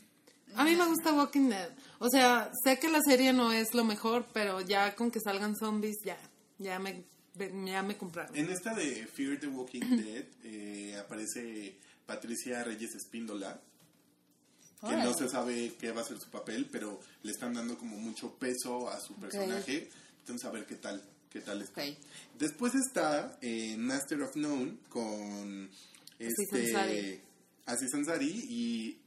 S3: A mí me gusta Walking Dead. O sea, sé que la serie no es lo mejor, pero ya con que salgan zombies, ya, ya me, ya me compraron.
S2: En esta de Fear the Walking Dead eh, aparece Patricia Reyes Espíndola, que no se sabe qué va a ser su papel, pero le están dando como mucho peso a su personaje. Entonces a ver qué tal, qué tal está. Después está eh, Master of None con este. Aziz Ansari y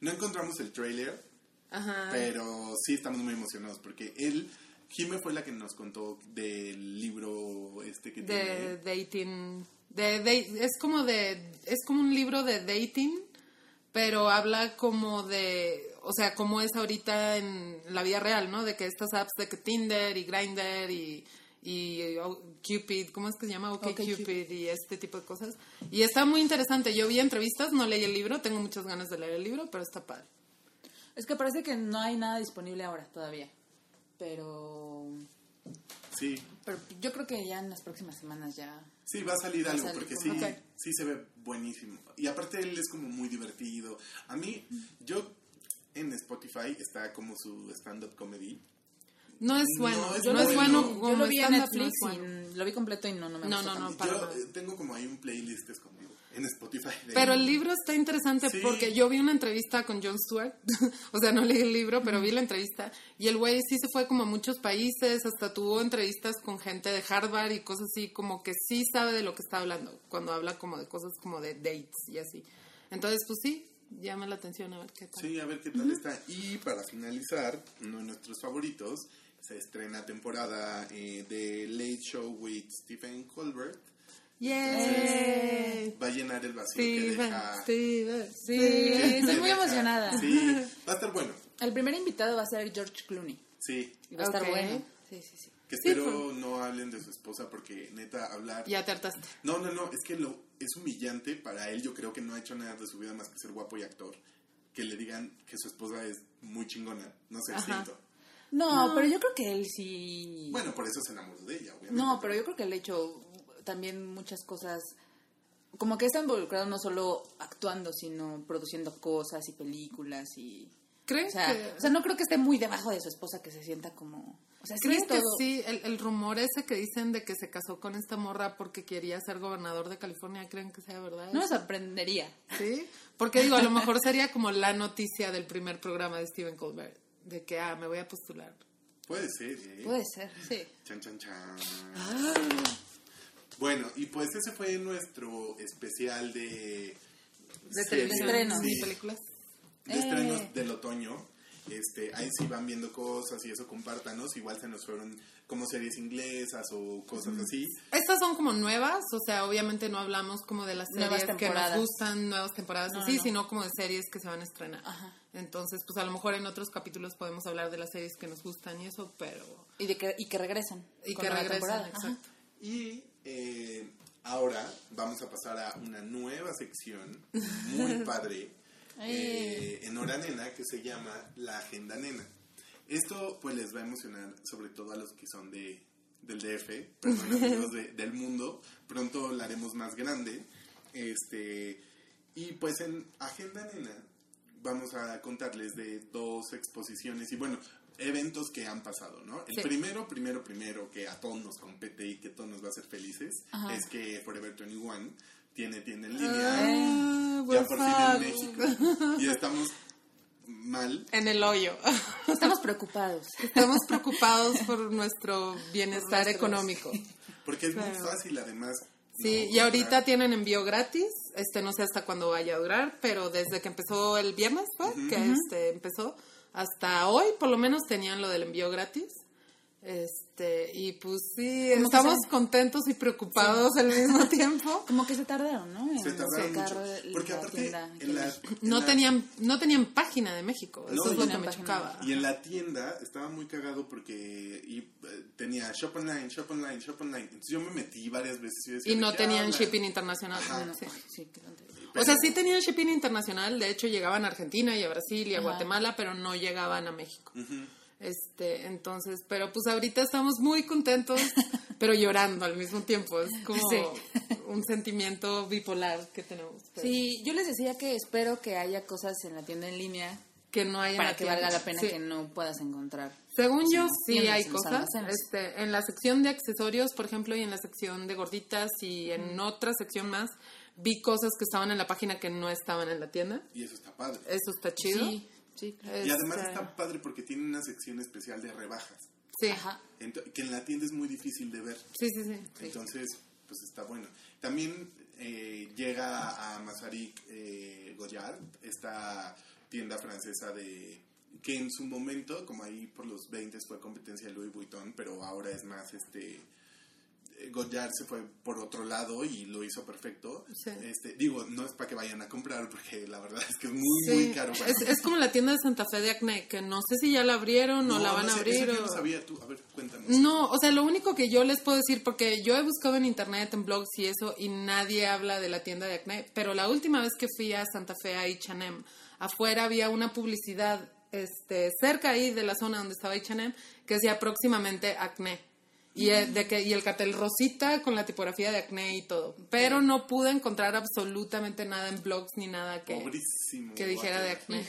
S2: no encontramos el trailer,
S3: Ajá.
S2: pero sí estamos muy emocionados porque él, Jime fue la que nos contó del libro este que
S3: de
S2: tiene.
S3: dating de, de- es como de es como un libro de dating pero habla como de o sea como es ahorita en la vida real no de que estas apps de que Tinder y Grindr y y oh, Cupid, ¿cómo es que se llama? OK,
S4: OkCupid.
S3: Cupid y este tipo de cosas. Y está muy interesante. Yo vi entrevistas, no leí el libro, tengo muchas ganas de leer el libro, pero está padre.
S4: Es que parece que no hay nada disponible ahora todavía. Pero,
S2: Sí,
S4: pero yo creo que ya en las próximas semanas ya...
S2: sí, va a salir
S4: Va a
S2: algo
S4: salir
S2: porque sí,
S4: como-
S2: sí se ve buenísimo. Y aparte él es como muy divertido. A mí, yo en Spotify está como su stand-up comedy.
S3: No es
S2: No,
S3: bueno,
S2: es
S3: no es bueno como
S4: yo lo vi en
S3: no
S4: Netflix
S3: es bueno.
S4: y lo vi completo y no, no me
S3: No, no, no,
S4: tanto.
S3: para
S2: yo
S3: nada.
S2: eh, tengo como ahí un playlist escondido en Spotify.
S3: Pero el libro está interesante
S2: Sí.
S3: porque yo vi una entrevista con Jon Stewart, o sea, no leí el libro, pero vi la entrevista, y el güey sí se fue como a muchos países, hasta tuvo entrevistas con gente de Harvard y cosas así, como que sí sabe de lo que está hablando, cuando habla como de cosas como de dates y así. Entonces, pues sí, llama la atención a ver qué tal.
S2: Sí, a ver qué tal está. Y para finalizar, uno de nuestros favoritos, se estrena temporada eh, de Late Show with Stephen Colbert.
S3: ¡Yay!
S2: Va a llenar el vacío que deja...
S4: Sí,
S2: que
S4: estoy muy emocionada.
S2: Sí, va a estar bueno.
S4: El primer invitado va a ser George Clooney.
S2: Sí,
S4: Y va a estar bueno. Sí, sí, sí.
S2: que
S3: Sí,
S2: espero no hablen de su esposa porque neta hablar...
S3: Ya te hartaste.
S2: No, no, no, es que lo, es humillante para él. Yo creo que no ha hecho nada de su vida más que ser guapo y actor. Que le digan que su esposa es muy chingona. No sé, siento.
S4: No, pero yo creo que él sí...
S2: Bueno, por eso se enamoró de ella, obviamente.
S4: No, pero yo creo que él ha hecho también muchas cosas... Como que está involucrado no solo actuando, sino produciendo cosas y películas y...
S3: ¿Crees
S4: O sea,
S3: que...?
S4: o sea, no creo que esté muy debajo de su esposa que se sienta como... O sea, sí
S3: ¿Creen
S4: es
S3: que
S4: todo...
S3: sí? El, el rumor ese que dicen de que se casó con esta morra porque quería ser gobernador de California, ¿creen que sea verdad?
S4: No me sorprendería.
S3: ¿Sí? Porque digo, a lo mejor sería como la noticia del primer programa de Stephen Colbert, de que, ah, me voy a postular.
S2: Puede ser, ¿eh?
S4: Puede ser, sí.
S2: Chan, chan, chan. Bueno, y pues ese fue nuestro especial de...
S3: De
S2: series,
S4: estrenos.
S2: sí,
S3: películas.
S2: de estrenos
S4: Eh.
S2: del otoño. Este, ahí sí van viendo cosas y eso compártanos. Igual se nos fueron como series inglesas o cosas así.
S3: Estas son como nuevas, o sea, obviamente no hablamos como de las series que nos gustan, nuevas temporadas
S4: No,
S3: así,
S4: no.
S3: sino como de series que se van a estrenar.
S4: Ajá.
S3: Entonces, pues a lo mejor en otros capítulos podemos hablar de las series que nos gustan y eso, pero...
S4: Y, de que, y que regresan.
S3: Y que.
S4: Ajá.
S3: exacto.
S2: Y eh, ahora vamos a pasar a una nueva sección muy padre eh, en Hora Nena que se llama La Agenda Nena. Esto pues les va a emocionar sobre todo a los que son de del DF, perdón, de- del mundo. Pronto la haremos más grande. Este, y pues en Agenda Nena vamos a contarles de dos exposiciones y bueno, eventos que han pasado, ¿no? El
S3: Sí.
S2: primero, primero, primero que a todos nos compete y que todos nos va a hacer felices
S4: Ajá.
S2: es que Forever 21 tiene tienda en línea.
S3: Ah,
S2: ya
S3: por
S2: por fin en. México. Y estamos mal.
S3: En el hoyo.
S4: Estamos preocupados.
S3: Estamos preocupados por nuestro bienestar
S4: nuestros-
S3: económico.
S2: Porque es muy fácil, además.
S3: Sí,
S2: no
S3: y ahorita
S2: comprar.
S3: tienen envío gratis. Este no sé hasta cuándo vaya a durar, pero desde que empezó el viernes, fue que este empezó hasta hoy por lo menos tenían lo del envío gratis. Este, y pues sí,
S4: Como
S3: estamos
S4: se-
S3: contentos y preocupados al mismo tiempo.
S4: Como que se tardaron, ¿no? En
S2: Se tardaron
S4: sacar
S2: mucho. Porque
S4: la
S2: aparte,
S4: tienda
S2: en la, en
S3: No
S2: la-
S3: tenían, no tenían página de México, eso es lo que me chocaba.
S2: Y en la tienda estaba muy cagado porque y, eh, tenía shop online, shop online, shop online. Entonces yo me metí varias veces y, decía,
S3: Y
S2: ¿de
S3: no tenían
S2: hablan?
S3: shipping internacional.
S4: Bueno,
S3: sí.
S4: sí, qué tontería.
S3: O sea, sí tenían shipping internacional, de hecho llegaban a Argentina y a Brasil y a
S4: Ajá.
S3: Guatemala, pero no llegaban a México.
S2: Ujú.
S3: Este, entonces, pero pues ahorita estamos muy contentos, pero llorando al mismo tiempo. Es como
S4: Sí.
S3: un sentimiento bipolar que tenemos. pero
S4: Sí, yo les decía que espero que haya cosas en la tienda en línea
S3: Que no haya
S4: para que valga la pena
S3: Sí.
S4: que no puedas encontrar.
S3: Según
S4: Sí,
S3: yo, sí
S4: tiendas
S3: hay cosas. Este, en la sección de accesorios, por ejemplo, y en la sección de gorditas y en otra sección más, vi cosas que estaban en la página que no estaban en la tienda.
S2: Y eso está padre.
S3: Eso está chido.
S4: Sí, sí, claro.
S2: Y además
S3: Este,
S2: está padre porque tiene una sección especial de rebajas.
S3: Sí,
S4: Ajá.
S2: Que en la tienda es muy difícil de ver.
S3: sí, sí, sí.
S2: Entonces, pues está bueno. También eh, llega a Masaryk eh, Goyard, esta tienda francesa de que en su momento, como ahí por los 20 fue competencia de Louis Vuitton, pero ahora es más este eh, Goyard se fue por otro lado y lo hizo perfecto.
S3: Sí.
S2: Este, digo, no es para que vayan a comprar porque la verdad es que es muy
S3: Sí,
S2: muy caro. para
S3: es, es como la tienda de Santa Fe de Acne, que no sé si ya la abrieron o la van
S2: no
S3: a abrir.
S2: eso yo
S3: o-
S2: no sabía tú. A ver, cuéntanos.
S3: No, o sea, lo único que yo les puedo decir, porque yo he buscado en internet, en blogs y eso, y nadie habla de la tienda de acné, pero la última vez que fui a Santa Fe, a H&M, afuera había una publicidad este, cerca ahí de la zona donde estaba H&M que decía próximamente acné. Y, el, de que, y el cartel rosita con la tipografía de acné y todo. Pero no pude encontrar absolutamente nada en blogs ni nada que,
S2: Pobrísimo.
S3: que dijera de acné.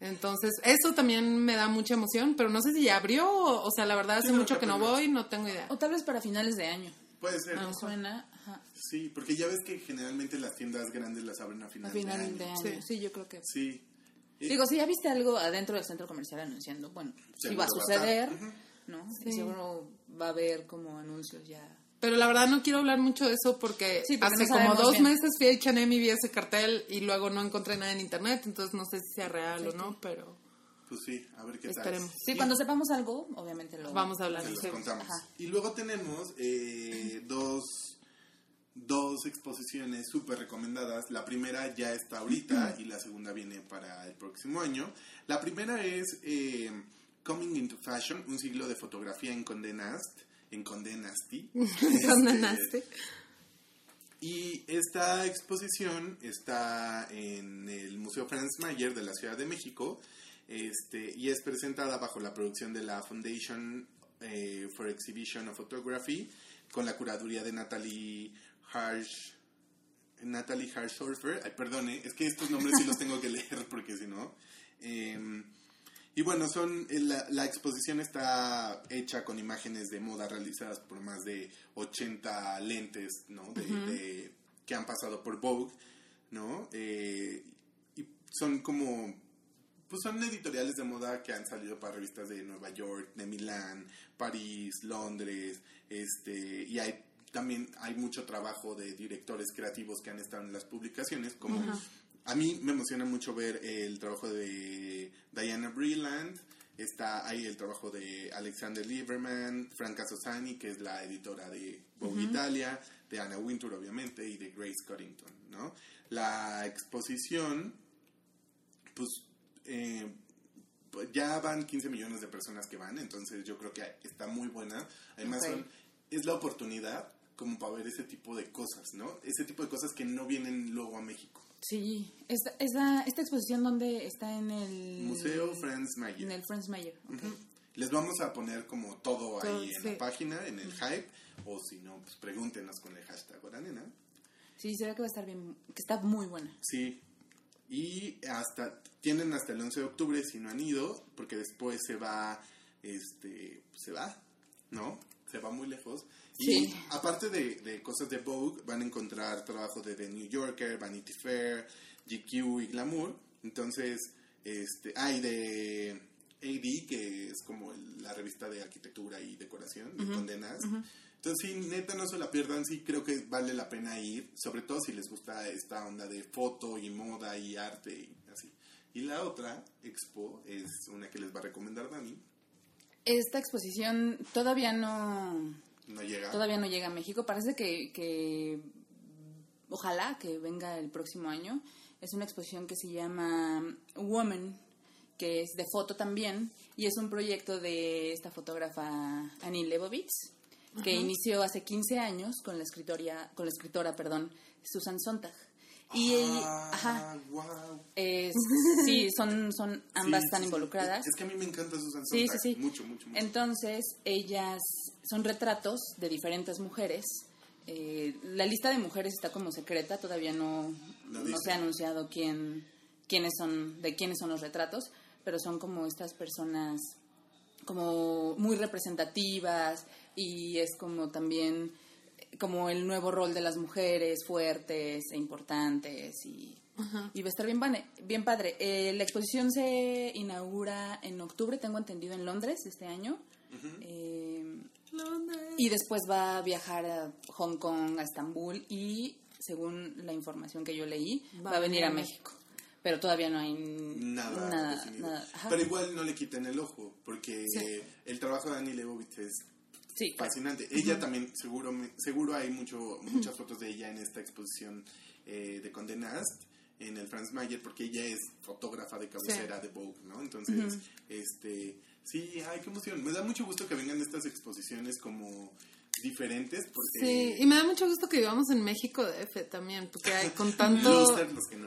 S3: Entonces, eso también me da mucha emoción, pero no sé si ya abrió, o, o sea, la verdad hace mucho
S2: que
S3: que no voy, no tengo idea.
S4: O tal vez para finales de año.
S2: Puede ser.
S4: Me suena ajá,
S2: Sí, porque ya ves que generalmente las tiendas grandes las abren a final,
S4: a final
S2: de año.
S4: de año.
S3: Sí.
S4: Sí, yo creo que.
S2: Sí. Eh,
S4: Digo, si ya viste algo adentro del centro comercial anunciando, bueno,
S2: Seguro
S4: va a
S2: va a
S4: suceder,
S2: estar. Ujú.
S4: ¿No?
S3: Sí.
S4: Y seguro va a haber como anuncios ya.
S3: Pero la verdad no quiero hablar mucho de eso porque,
S4: Sí, porque
S3: hace
S4: no
S3: como dos
S4: bien.
S3: meses fui a H&M y vi ese cartel y luego no encontré nada en internet, entonces no sé si sea real o no, pero
S2: Pues sí, a ver qué
S3: Esperemos.
S2: tal.
S4: Sí, cuando sepamos algo, obviamente lo
S3: vamos a hablar.
S2: se los
S3: sí.
S2: contamos.
S4: Ajá.
S2: Y luego tenemos eh, dos, dos exposiciones súper recomendadas. La primera ya está ahorita y la segunda viene para el próximo año. La primera es eh, Coming into Fashion, un siglo de fotografía en Condé Nast. En Condé Nasti.
S3: Condé
S2: Este. Y esta exposición está en el Museo Franz Mayer de la Ciudad de México este, y es presentada bajo la producción de la Foundation eh, for Exhibition of Photography con la curaduría de Natalie Harsh. Natalie Harshorfer, ay perdone, es que estos nombres sí los tengo que leer porque si no. Em, y bueno, son eh, la, la exposición está hecha con imágenes de moda realizadas por más de 80 lentes, ¿no? De, de- que han pasado por Vogue, ¿no? Eh, y son como, pues son editoriales de moda que han salido para revistas de Nueva York, de Milán, París, Londres, este, y hay también hay mucho trabajo de directores creativos que han estado en las publicaciones, como a mí me emociona mucho ver el trabajo de Diana Breland, está ahí el trabajo de Alexander Lieberman, Franca Sosani, que es la editora de Vogue Italia, de Anna Wintour, obviamente, y de Grace Coddington, ¿no? La exposición, pues, eh, pues, ya van 15 millones de personas que van, entonces yo creo que está muy buena. Además, son- es la oportunidad como para ver ese tipo de cosas, ¿no? Ese tipo de cosas que no vienen luego a México.
S4: Sí, esta, esta, esta exposición donde está en el
S2: Museo Franz Mayer.
S4: en el Franz Mayer.
S2: Les vamos a poner como todo,
S3: Todo,
S2: ahí en
S3: sí.
S2: la página, en el hype, o si no, pues pregúntenos con el hashtag Oranena.
S4: Sí, se ve que va a estar bien, que está muy buena.
S2: Sí. Y hasta, tienen hasta el 11 de octubre si no han ido, porque después se va, este, se va, ¿no? Se va muy lejos. Y
S4: Sí.
S2: aparte de, de cosas de Vogue, van a encontrar trabajos de The New Yorker, Vanity Fair, GQ y Glamour. Entonces, este, hay de AD, que es como el- la revista de arquitectura y decoración de Condenas. Entonces, sí, neta, no se la pierdan. Sí, creo que vale la pena ir, sobre todo si les gusta esta onda de foto y moda y arte y así. Y la otra expo es una que les va a recomendar Dani.
S4: Esta exposición todavía no,
S2: No llega.
S4: todavía no llega a México. Parece que, que ojalá que venga el próximo año. Es una exposición que se llama Woman, que es de foto también, y es un proyecto de esta fotógrafa Annie Leibovitz, que inició hace 15 años con la escritoria, con la escritora, perdón, Susan Sontag. Y
S2: Ah,
S4: ajá,
S2: wow.
S4: es- sí, son, son ambas
S2: Sí,
S4: están
S2: sí, sí.
S4: involucradas.
S2: Es, que a mí me encanta Susan
S4: Sí,
S2: Sontag.
S4: sí, sí.
S2: Mucho, mucho, mucho.
S4: Entonces, ellas son retratos de diferentes mujeres. Eh, la lista de mujeres está como secreta, todavía no,
S2: No
S4: se ha anunciado quién, quiénes son, de quiénes son los retratos, pero son como estas personas como muy representativas y es como también como el nuevo rol de las mujeres fuertes e importantes y, y va a estar bien, bien padre. Eh, la exposición se inaugura en octubre, tengo entendido, en Londres este año. Eh, y después va a viajar a Hong Kong, a Estambul y, según la información que yo leí, va, a venir a México. Pero todavía no hay
S2: Nada,
S4: nada, nada.
S2: Pero igual no le quiten el ojo, porque
S3: Sí.
S2: eh, el trabajo de Annie Leibovitz es
S4: Sí, claro.
S2: fascinante. Ella también, seguro seguro hay mucho muchas fotos de ella en esta exposición eh, de Condé Nast en el Franz Mayer, porque ella es fotógrafa de cabecera de Vogue, ¿no? Entonces, este, sí, ay, qué emoción. Me da mucho gusto que vengan estas exposiciones como diferentes, porque...
S3: Sí, y me da mucho gusto que vivamos en México de F también, porque hay con tanto...
S2: Que no.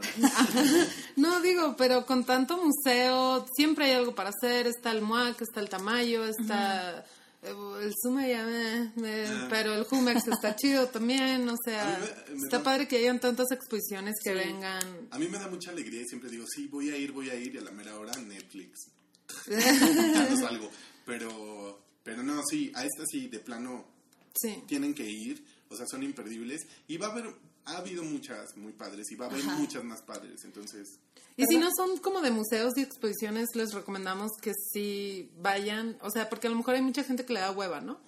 S3: No, digo, pero con tanto museo, siempre hay algo para hacer. Está el MUAC, está el Tamayo, está el Sume, ya me- me-
S2: Ah.
S3: pero el Jumex está chido también. O sea,
S2: mí me- me
S3: está
S2: da-
S3: padre que hayan tantas exposiciones que vengan.
S2: A mí me da mucha alegría y siempre digo, sí, voy a ir, voy a ir, y a la mera hora Netflix. no salgo. Pero, pero no, sí, a esta sí, de plano,
S3: Sí.
S2: tienen que ir, o sea, son imperdibles. Y va a haber, ha habido muchas muy padres y va a haber
S4: Ajá.
S2: muchas más padres, entonces...
S3: Y si no son como de museos y exposiciones, les recomendamos que sí vayan, o sea, porque a lo mejor hay mucha gente que le da hueva, ¿no?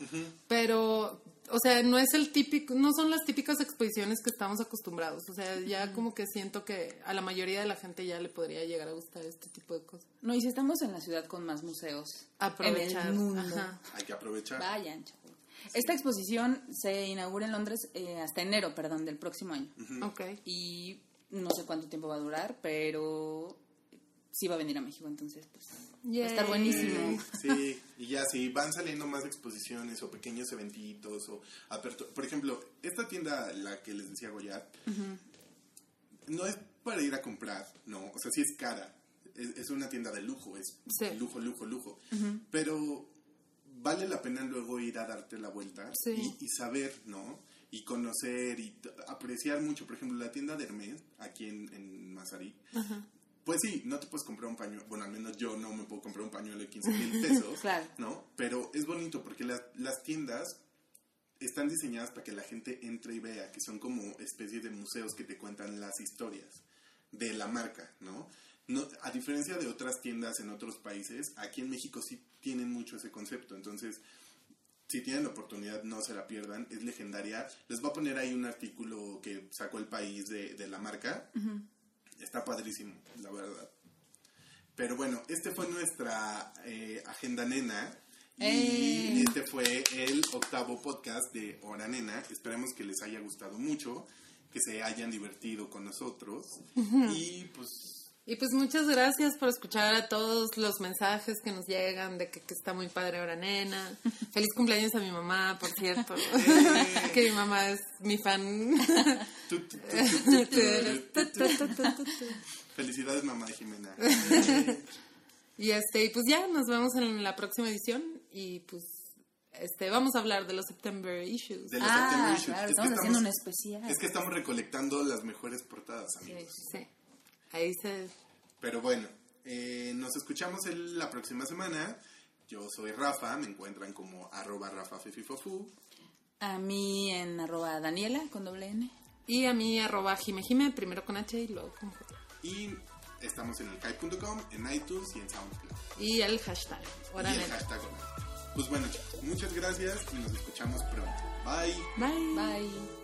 S3: Pero, o sea, no es el típico, no son las típicas exposiciones que estamos acostumbrados, o sea, ya como que siento que a la mayoría de la gente ya le podría llegar a gustar este tipo de cosas.
S4: No, y si estamos en la ciudad con más museos
S3: Aprovechar.
S4: en el mundo,
S3: Ajá.
S2: Hay que aprovechar.
S4: vayan, chavos. Esta exposición se inaugura en Londres eh, hasta enero, perdón, del próximo año.
S3: Ok.
S4: Y no sé cuánto tiempo va a durar, pero sí va a venir a México, entonces pues va a estar
S3: Yay.
S4: buenísimo.
S2: Sí, y ya si van saliendo más exposiciones o pequeños eventitos o apertu- Por ejemplo, esta tienda, la que les decía Goyat, no es para ir a comprar, no, o sea, sí es cara. Es, es una tienda de lujo, es
S3: Sí.
S2: lujo, lujo, lujo. Pero vale la pena luego ir a darte la vuelta
S3: Sí.
S2: y, y saber, ¿no? Y conocer y apreciar mucho. Por ejemplo, la tienda de Hermes, aquí en, en Mazarí, pues sí, no te puedes comprar un pañuelo, bueno, al menos yo no me puedo comprar un pañuelo de 15 mil pesos,
S4: Claro.
S2: ¿no? Pero es bonito porque las, las tiendas están diseñadas para que la gente entre y vea, que son como especies de museos que te cuentan las historias de la marca, ¿no? no a diferencia de otras tiendas en otros países, aquí en México sí tienen mucho ese concepto, entonces si tienen la oportunidad no se la pierdan, es legendaria. Les voy a poner ahí un artículo que sacó el país de, de la marca. Está padrísimo, la verdad. Pero bueno, este fue nuestra eh, agenda nena. Y
S4: ¡Eh!
S2: este fue el octavo podcast de Hora Nena. Esperemos que les haya gustado mucho, que se hayan divertido con nosotros. Y pues
S3: Y pues muchas gracias por escuchar a todos los mensajes que nos llegan de que, que está muy padre ahora nena. Feliz cumpleaños a mi mamá, por cierto. que mi mamá es mi fan.
S2: felicidades mamá de Jimena.
S3: y este, y pues ya nos vemos en la próxima edición y pues este vamos a hablar de los September issues.
S2: De los
S4: Ah,
S2: September issues.
S4: claro,
S2: Es que
S4: estamos haciendo un especial.
S2: Es que estamos recolectando las mejores portadas, amigos.
S3: Sí. Ahí se
S2: Pero bueno, eh, nos escuchamos el- la próxima semana. Yo soy Rafa, me encuentran como arroba Rafa Fififofu.
S4: A mí en arroba Daniela con doble N.
S3: y a mí arroba jimejime, primero con H y luego con J.
S2: Y estamos en el kai.com, en iTunes y en SoundCloud.
S3: Y el hashtag. Hora
S2: y el hashtag. Pues bueno, chicos, muchas gracias y nos escuchamos pronto. Bye.
S3: Bye.
S4: Bye.